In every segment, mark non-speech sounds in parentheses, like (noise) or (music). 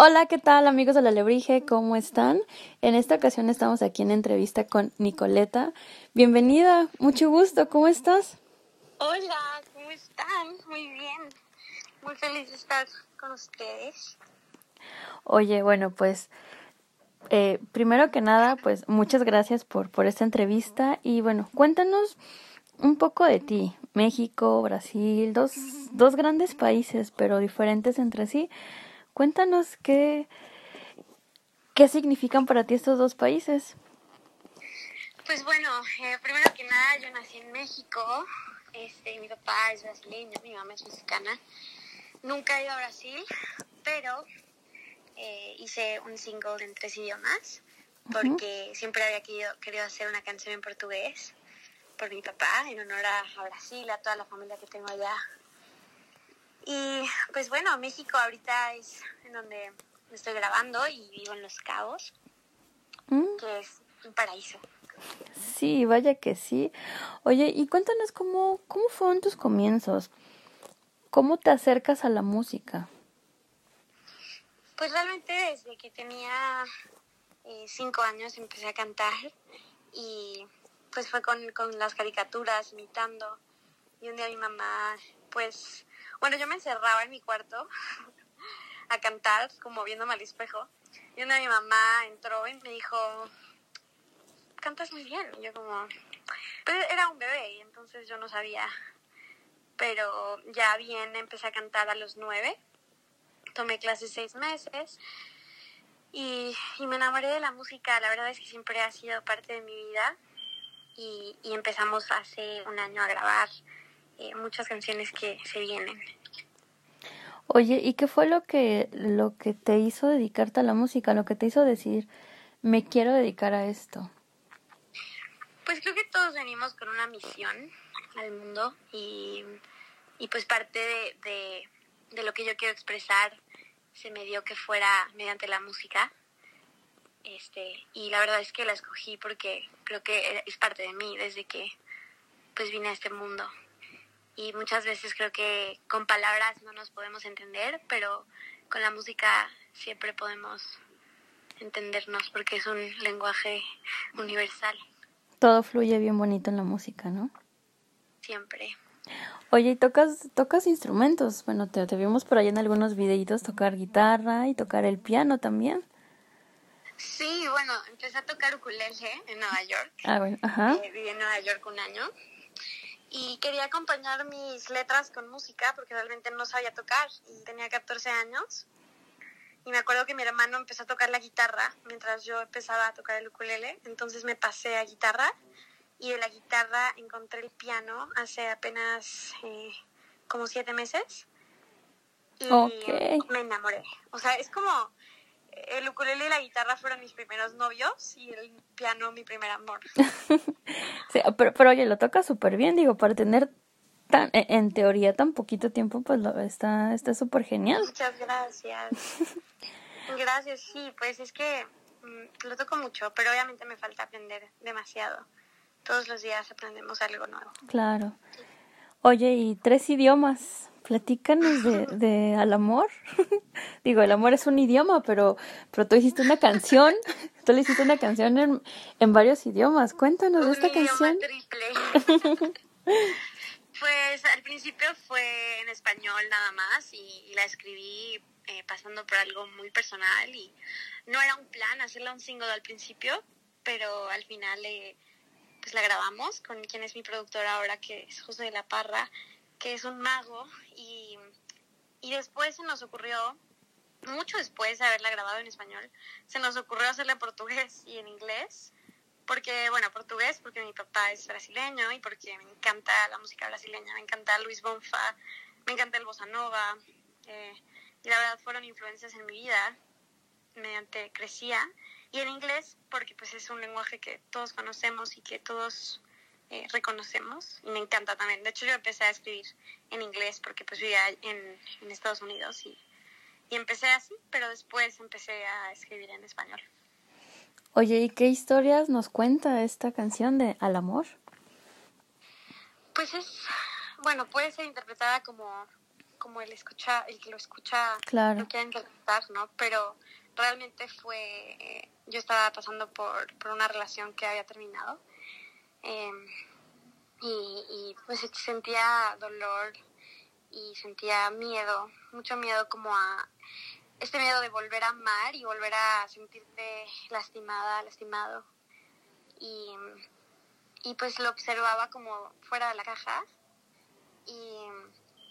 Hola, ¿qué tal amigos de la Lebrige? ¿Cómo están? En esta ocasión estamos aquí en entrevista con Nicoleta. Bienvenida, mucho gusto, ¿cómo estás? Hola, ¿cómo están? Muy bien. Muy feliz de estar con ustedes. Oye, bueno, pues eh, primero que nada, pues muchas gracias por, por esta entrevista y bueno, cuéntanos un poco de ti. México, Brasil, dos, dos grandes países, pero diferentes entre sí. Cuéntanos qué, qué significan para ti estos dos países. Pues bueno, eh, primero que nada, yo nací en México. Este, mi papá es brasileño, mi mamá es mexicana. Nunca he ido a Brasil, pero eh, hice un single en tres idiomas porque siempre había querido, querido hacer una canción en portugués por mi papá, en honor a, a Brasil, a toda la familia que tengo allá y pues bueno, México ahorita es en donde estoy grabando y vivo en Los Cabos, mm. que es un paraíso. Sí, vaya que sí. Oye, y cuéntanos cómo, cómo fueron tus comienzos. ¿Cómo te acercas a la música? Pues realmente desde que tenía eh, cinco años empecé a cantar y pues fue con, con las caricaturas, imitando. Y un día mi mamá pues bueno, yo me encerraba en mi cuarto a cantar, como viéndome al espejo. Y una de mi mamá entró y me dijo, cantas muy bien. Y yo como, pero era un bebé y entonces yo no sabía. Pero ya bien empecé a cantar a los nueve. Tomé clases seis meses. Y, y me enamoré de la música. La verdad es que siempre ha sido parte de mi vida. Y, y empezamos hace un año a grabar eh, muchas canciones que se vienen. Oye, ¿y qué fue lo que, lo que te hizo dedicarte a la música, lo que te hizo decir, me quiero dedicar a esto? Pues creo que todos venimos con una misión al mundo y, y pues parte de, de, de lo que yo quiero expresar se me dio que fuera mediante la música. Este, y la verdad es que la escogí porque creo que es parte de mí desde que pues vine a este mundo y muchas veces creo que con palabras no nos podemos entender, pero con la música siempre podemos entendernos porque es un lenguaje universal. Todo fluye bien bonito en la música, ¿no? Siempre. Oye, ¿y tocas, tocas instrumentos? Bueno, te, te vimos por ahí en algunos videitos tocar guitarra y tocar el piano también. Sí, bueno, empecé a tocar ukulele en Nueva York. Ah, bueno, ajá. Eh, viví en Nueva York un año y quería acompañar mis letras con música porque realmente no sabía tocar y tenía 14 años. Y me acuerdo que mi hermano empezó a tocar la guitarra mientras yo empezaba a tocar el ukulele, entonces me pasé a guitarra y de la guitarra encontré el piano hace apenas eh, como siete meses y me enamoré. O sea, es como el ukulele y la guitarra fueron mis primeros novios y el piano mi primer amor. (laughs) sí, pero, pero oye, lo toca súper bien, digo, para tener tan, e, en teoría tan poquito tiempo, pues lo, está está súper genial. Muchas gracias. (laughs) gracias, sí, pues es que mm, lo toco mucho, pero obviamente me falta aprender demasiado. Todos los días aprendemos algo nuevo. Claro. Oye, ¿y tres idiomas? Platícanos de, de al amor. (laughs) Digo, el amor es un idioma, pero, pero tú hiciste una canción, tú le hiciste una canción en, en varios idiomas. Cuéntanos de esta canción. Triple. (laughs) pues al principio fue en español nada más y, la escribí eh, pasando por algo muy personal y no era un plan hacerla un single al principio, pero al final eh, pues la grabamos con quien es mi productor ahora, que es José de la Parra que es un mago, y, y después se nos ocurrió, mucho después de haberla grabado en español, se nos ocurrió hacerla en portugués y en inglés, porque, bueno, portugués, porque mi papá es brasileño y porque me encanta la música brasileña, me encanta Luis Bonfa, me encanta el bossa nova, eh, y la verdad fueron influencias en mi vida. Mediante crecía, y en inglés, porque pues es un lenguaje que todos conocemos y que todos eh, reconocemos y me encanta también. De hecho, yo empecé a escribir en inglés porque pues vivía en, en Estados Unidos y, y empecé así, pero después empecé a escribir en español. Oye, ¿y qué historias nos cuenta esta canción de Al Amor? Pues es, bueno, puede ser interpretada como como el escucha, el que lo escucha claro. lo quiere interpretar, ¿no? Pero realmente fue, yo estaba pasando por, por una relación que había terminado em, y, pues sentía dolor y sentía miedo, mucho miedo como a este miedo de volver a amar y volver a sentirte lastimada, lastimado. Y, y pues lo observaba como fuera de la caja y,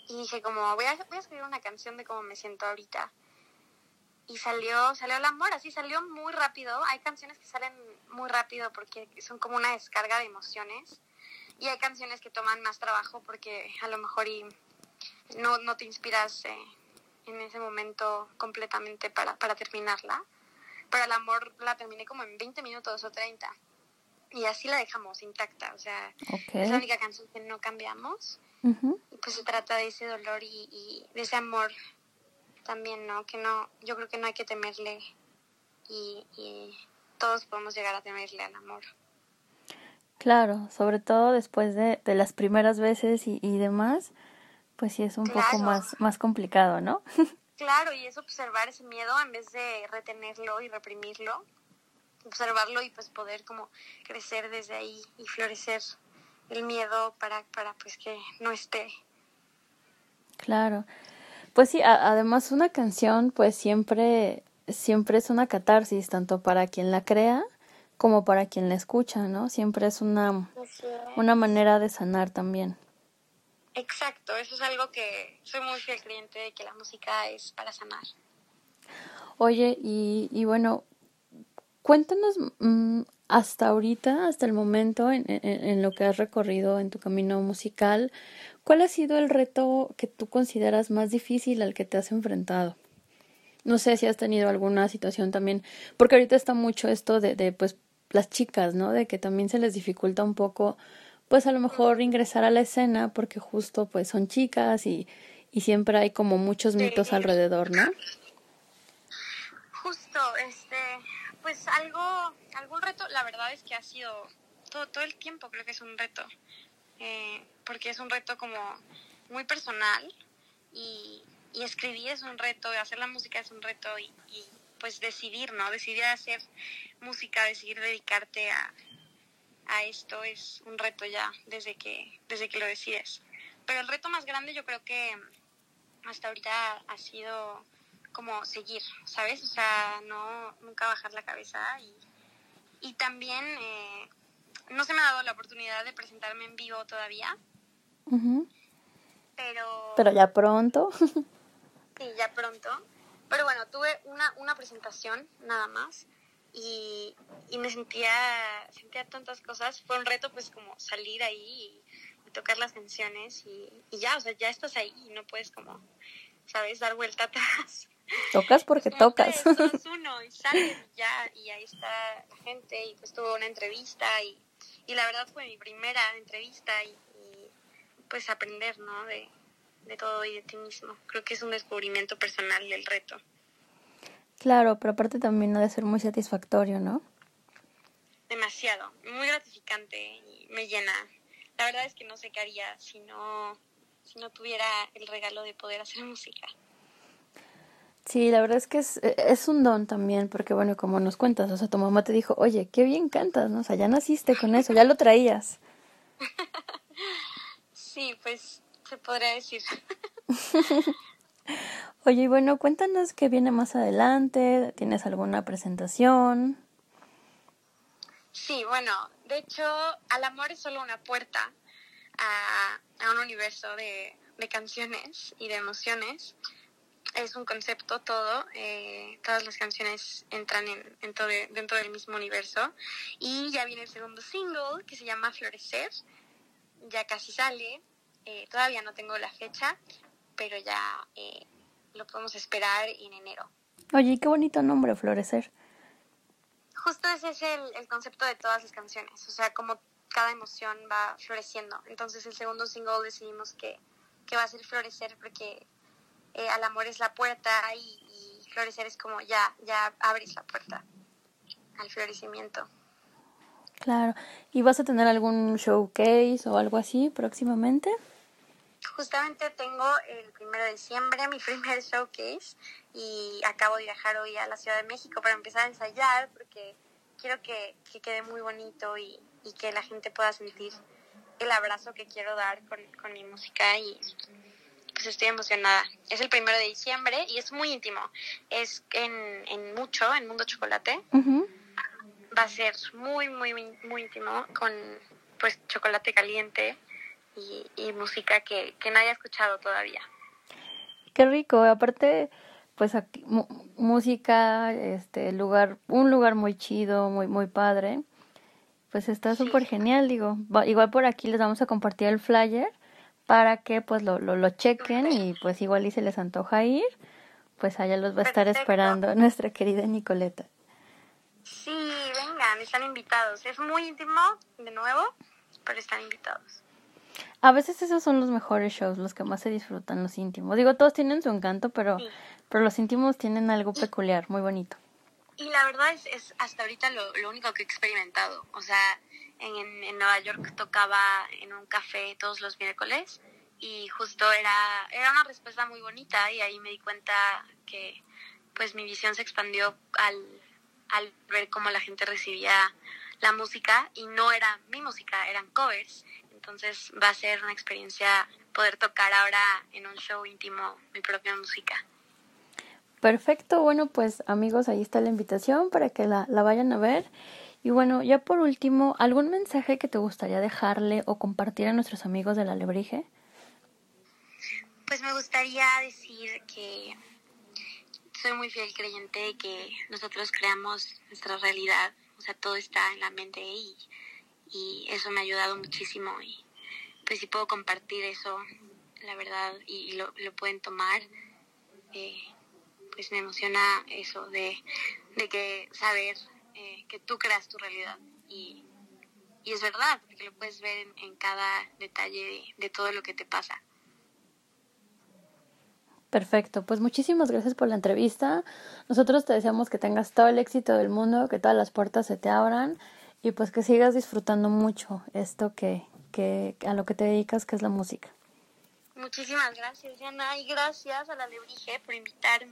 y dije como voy a, voy a escribir una canción de cómo me siento ahorita y salió, salió el amor, así salió muy rápido. Hay canciones que salen muy rápido porque son como una descarga de emociones y hay canciones que toman más trabajo porque a lo mejor y no, no te inspiras eh, en ese momento completamente para, para terminarla. Pero el amor la terminé como en 20 minutos o 30 y así la dejamos intacta, o sea, es la única canción que no cambiamos. Y pues se trata de ese dolor y, y de ese amor también, ¿no? Que no, yo creo que no hay que temerle y, todos podemos llegar a temerle al amor. Claro, sobre todo después de, de las primeras veces y, y demás, pues sí es un poco más, más complicado, ¿no? (laughs) claro, y es observar ese miedo en vez de retenerlo y reprimirlo, observarlo y pues poder como crecer desde ahí y florecer el miedo para, para pues que no esté. Claro. Pues sí, además una canción pues siempre, siempre es una catarsis, tanto para quien la crea como para quien la escucha, ¿no? Siempre es una, una manera de sanar también. Exacto, eso es algo que soy muy fiel creyente de que la música es para sanar. Oye, y, y bueno, cuéntanos mm, hasta ahorita, hasta el momento, en, en, lo que has recorrido en tu camino musical, ¿Cuál ha sido el reto que tú consideras más difícil al que te has enfrentado? No sé si has tenido alguna situación también, porque ahorita está mucho esto de, de pues las chicas, ¿no? De que también se les dificulta un poco, pues a lo mejor ingresar a la escena porque justo pues son chicas y, y siempre hay como muchos mitos alrededor, ¿no? Justo, este, pues algo, algún reto, la verdad es que ha sido todo, todo el tiempo creo que es un reto. Eh, porque es un reto como muy personal y, y, escribir es un reto, hacer la música es un reto y, pues decidir, ¿no? Decidir hacer música, decidir dedicarte a, a esto es un reto ya desde que, desde que lo decides. Pero el reto más grande yo creo que hasta ahorita ha sido como seguir, ¿sabes? O sea, no nunca bajar la cabeza y, y también eh, no se me ha dado la oportunidad de presentarme en vivo todavía. Pero... Pero ya pronto. sí, ya pronto. Pero bueno, tuve una, una presentación nada más y, y me sentía, sentía tantas cosas. Fue un reto pues como salir ahí y, tocar las canciones y, y, ya, o sea, ya estás ahí y no puedes como, ¿sabes? Dar vuelta (laughs) atrás. Tocas porque tocas. (laughs) uno y sales y ya, y ahí está la gente y pues tuvo una entrevista y y la verdad fue mi primera entrevista y, pues aprender, ¿no? De, de todo y de ti mismo. Creo que es un descubrimiento personal del reto. Claro, pero aparte también ha de ser muy satisfactorio, ¿no? Demasiado, muy gratificante y me llena. La verdad es que no sé qué haría si no, si no tuviera el regalo de poder hacer (laughs) música. Sí, la verdad es que es, es un don también, porque bueno, como nos cuentas, o sea, tu mamá te dijo, oye, qué bien cantas, ¿no? O sea, ya naciste con eso, ya lo traías. (laughs) Sí, pues se podría decir. (laughs) oye, y bueno, cuéntanos qué viene más adelante, ¿tienes alguna presentación? Sí, bueno, de hecho, al amor es solo una puerta a, a un universo de, de canciones y de emociones es un concepto todo, eh, todas las canciones entran en, dentro del mismo universo y ya viene el segundo single que se llama Florecer, ya casi sale, eh, todavía no tengo la fecha, pero ya eh, lo podemos esperar en enero. Oye, qué bonito nombre, Florecer. Justo ese es el, el concepto de todas las canciones, o sea, como cada emoción va floreciendo. Entonces el segundo single decidimos que, que va a ser Florecer porque eh, al amor es la puerta y, florecer es como ya, ya abres la puerta al florecimiento. Claro. ¿Y vas a tener algún showcase o algo así próximamente? justamente tengo el primero de diciembre mi (laughs) primer showcase y acabo de viajar hoy a la Ciudad de México para empezar a ensayar porque quiero que, que quede muy bonito y, y, que la gente pueda sentir el abrazo que quiero dar con, con, mi música y estoy emocionada. Es el primero de diciembre y es muy íntimo. Es en, en Mucho, en Mundo Chocolate. Va a ser muy, muy, muy íntimo con pues chocolate caliente y, música que, que nadie ha escuchado todavía. Qué rico, aparte pues aquí música, este lugar, un lugar muy chido, muy muy padre. Pues está súper genial, digo. Igual por aquí les vamos a compartir el flyer para que pues lo, lo, lo chequen y pues igual y se les antoja ir, pues allá los va a estar esperando (laughs) nuestra querida Nicoleta. Sí, vengan, están invitados. Es muy íntimo, de nuevo, pero están invitados. A veces esos son los mejores shows, los que más se disfrutan, los íntimos. Digo, todos tienen su encanto, pero, pero los íntimos tienen algo peculiar, muy bonito. Y la verdad es, es hasta ahorita lo, lo, único que he experimentado. O sea, en, en Nueva York tocaba en un café todos los miércoles y justo era, era una respuesta muy bonita y ahí me di cuenta que pues mi visión se expandió al, al ver cómo la gente recibía la música y no era mi música, eran covers entonces va a ser una experiencia poder tocar ahora en un show íntimo mi propia música. Perfecto, bueno pues amigos, ahí está la invitación para que la, la vayan a ver. Y bueno, ya por último, ¿algún mensaje que te gustaría dejarle o compartir a nuestros amigos de la Lebrige? Pues me gustaría decir que soy muy fiel creyente de que nosotros creamos nuestra realidad, o sea, todo está en la mente y y eso me ha ayudado muchísimo y pues si puedo compartir eso, la verdad, y, lo, lo, pueden tomar, eh, pues me emociona eso de, de que saber eh, que tú creas tu realidad y, y, es verdad, porque lo puedes ver en, en cada detalle de, de todo lo que te pasa. Perfecto, pues muchísimas gracias por la entrevista. Nosotros te deseamos que tengas todo el éxito del mundo, que todas las puertas se te abran y pues que sigas disfrutando mucho esto que, que a lo que te dedicas, que es la música. Muchísimas gracias, Diana, y gracias a la Lebrige por invitarme.